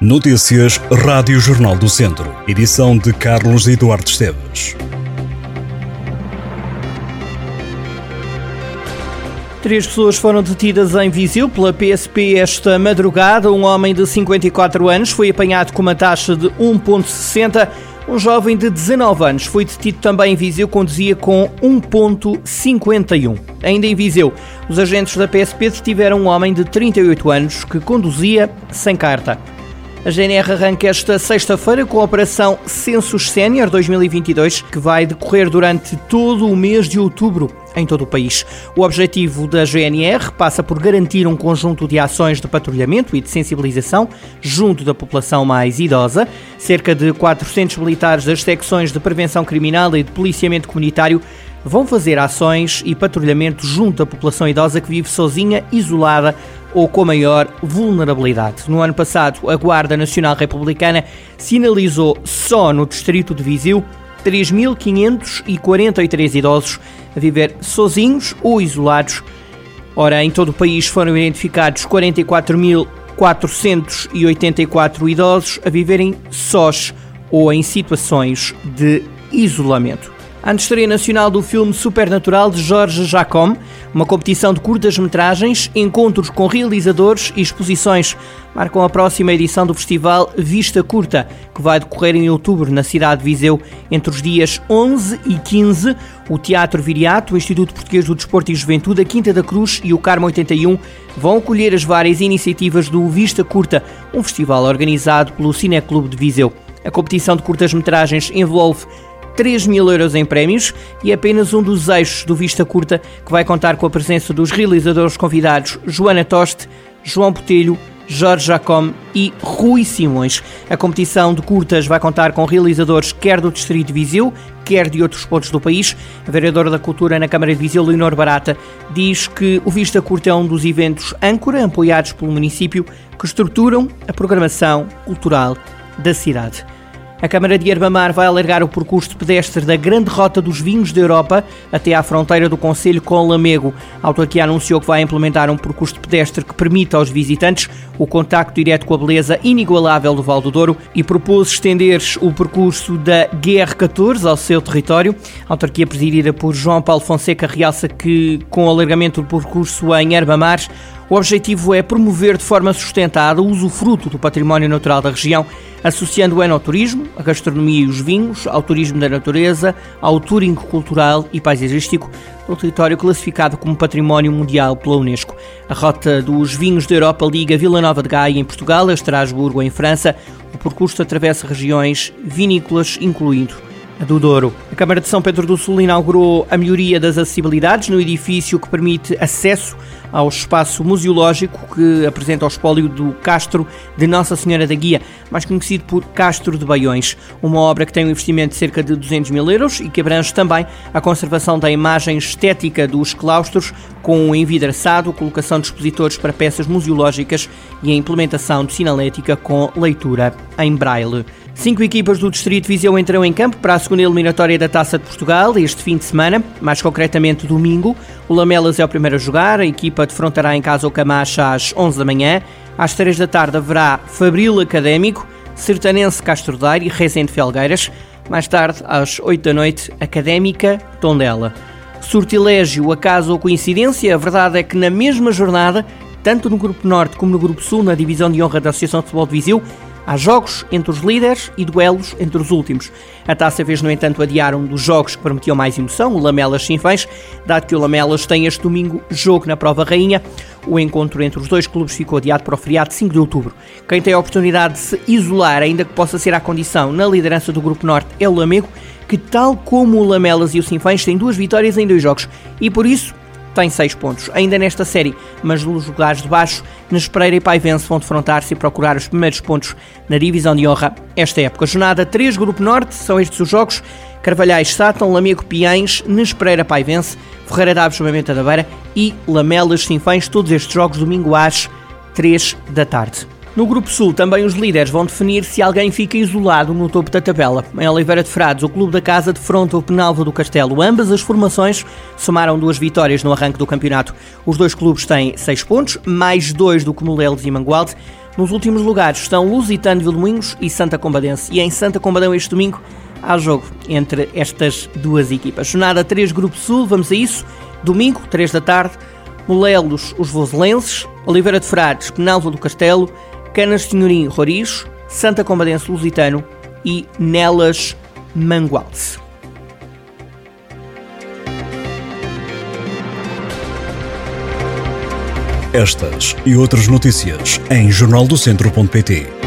Notícias Rádio Jornal do Centro. Edição de Carlos Eduardo Esteves. Três pessoas foram detidas em Viseu pela PSP esta madrugada. Um homem de 54 anos foi apanhado com uma taxa de 1,60. Um jovem de 19 anos foi detido também em Viseu, conduzia com 1,51. Ainda em Viseu, os agentes da PSP detiveram um homem de 38 anos que conduzia sem carta. A GNR arranca esta sexta-feira com a Operação Census Sénior 2022, que vai decorrer durante todo o mês de outubro em todo o país. O objetivo da GNR passa por garantir um conjunto de ações de patrulhamento e de sensibilização junto da população mais idosa. Cerca de 400 militares das secções de prevenção criminal e de policiamento comunitário vão fazer ações e patrulhamento junto da população idosa que vive sozinha, isolada ou com maior vulnerabilidade. No ano passado, a Guarda Nacional Republicana sinalizou só no distrito de Viseu 3.543 idosos a viver sozinhos ou isolados. Ora, em todo o país foram identificados 44.484 idosos a viverem sós ou em situações de isolamento. A Antestreia Nacional do filme Supernatural de Jorge Jacome, uma competição de curtas-metragens, encontros com realizadores e exposições marcam a próxima edição do festival Vista Curta, que vai decorrer em outubro na cidade de Viseu. Entre os dias 11 e 15, o Teatro Viriato, o Instituto Português do Desporto e Juventude, a Quinta da Cruz e o Carmo 81 vão acolher as várias iniciativas do Vista Curta, um festival organizado pelo Cineclube de Viseu. A competição de curtas-metragens envolve 3 mil euros em prémios e apenas um dos eixos do Vista Curta que vai contar com a presença dos realizadores convidados Joana Toste, João Botelho, Jorge Jacome e Rui Simões. A competição de curtas vai contar com realizadores quer do Distrito de Viseu, quer de outros pontos do país. A vereadora da Cultura na Câmara de Viseu, Leonor Barata, diz que o Vista Curta é um dos eventos âncora apoiados pelo município que estruturam a programação cultural da cidade. A Câmara de Herbamar vai alargar o percurso de pedestre da Grande Rota dos Vinhos da Europa até à fronteira do Conselho com Lamego. A autarquia anunciou que vai implementar um percurso de pedestre que permita aos visitantes o contacto direto com a beleza inigualável do Val do Douro e propôs estender o percurso da GR14 ao seu território. A autarquia presidida por João Paulo Fonseca realça que, com o alargamento do percurso em Herbamar, o objetivo é promover de forma sustentada o usufruto do património natural da região, associando o enoturismo, a gastronomia e os vinhos, ao turismo da natureza, ao touring cultural e paisagístico, no território classificado como Património Mundial pela Unesco. A rota dos vinhos da Europa liga Vila Nova de Gaia em Portugal a Estrasburgo em França. O percurso atravessa regiões vinícolas, incluindo do Douro. A Câmara de São Pedro do Sul inaugurou a melhoria das acessibilidades no edifício que permite acesso ao espaço museológico que apresenta o espólio do Castro de Nossa Senhora da Guia, mais conhecido por Castro de Baiões. Uma obra que tem um investimento de cerca de 200 mil euros e que abrange também a conservação da imagem estética dos claustros, com o envidraçado, colocação de expositores para peças museológicas e a implementação de sinalética com leitura em braille. Cinco equipas do Distrito Viseu entram em campo para a segunda eliminatória da Taça de Portugal este fim de semana, mais concretamente domingo. O Lamelas é o primeiro a jogar, a equipa defrontará em casa o Camacha às 11 da manhã. Às 3 da tarde haverá Fabril Académico, Sertanense Castro Daire e Rezende Felgueiras. Mais tarde, às 8 da noite, Académica Tondela. Sortilégio, acaso ou coincidência? A verdade é que na mesma jornada, tanto no Grupo Norte como no Grupo Sul, na divisão de honra da Associação de Futebol de Viseu, Há jogos entre os líderes e duelos entre os últimos. A taça fez, no entanto, adiar um dos jogos que prometiam mais emoção, o Lamelas Sinfãs, dado que o Lamelas tem este domingo jogo na prova rainha. O encontro entre os dois clubes ficou adiado para o feriado de 5 de outubro. Quem tem a oportunidade de se isolar, ainda que possa ser a condição, na liderança do Grupo Norte é o Lamego, que tal como o Lamelas e o Sinfãs têm duas vitórias em dois jogos e por isso tem 6 pontos, ainda nesta série, mas nos lugares de baixo, Nespereira e Paivense vão defrontar-se e procurar os primeiros pontos na divisão de honra esta época. Jornada 3, Grupo Norte, são estes os jogos. Carvalhais, Sátão, Lamego, Piães, Nespereira, Paivense, Ferreira Daves, Mamenta da Beira e Lamelas, Sinfãs, todos estes jogos domingo às 3 da tarde. No Grupo Sul, também os líderes vão definir se alguém fica isolado no topo da tabela. Em Oliveira de Frades, o clube da casa defronta o Penalva do Castelo. Ambas as formações somaram duas vitórias no arranque do campeonato. Os dois clubes têm seis pontos, mais dois do que Molelos e Mangualde. Nos últimos lugares estão Lusitano, Vilmoinhos e Santa Combadense. E em Santa Combadão este domingo há jogo entre estas duas equipas. Jornada 3, Grupo Sul, vamos a isso. Domingo, 3 da tarde, Molelos, os Voselenses, Oliveira de Frades, Penalva do Castelo, Canas Senhorim, Roriz, Santa Combadense, Lusitano e Nelas, Mangualde. Estas e outras notícias em jornaldocentro.pt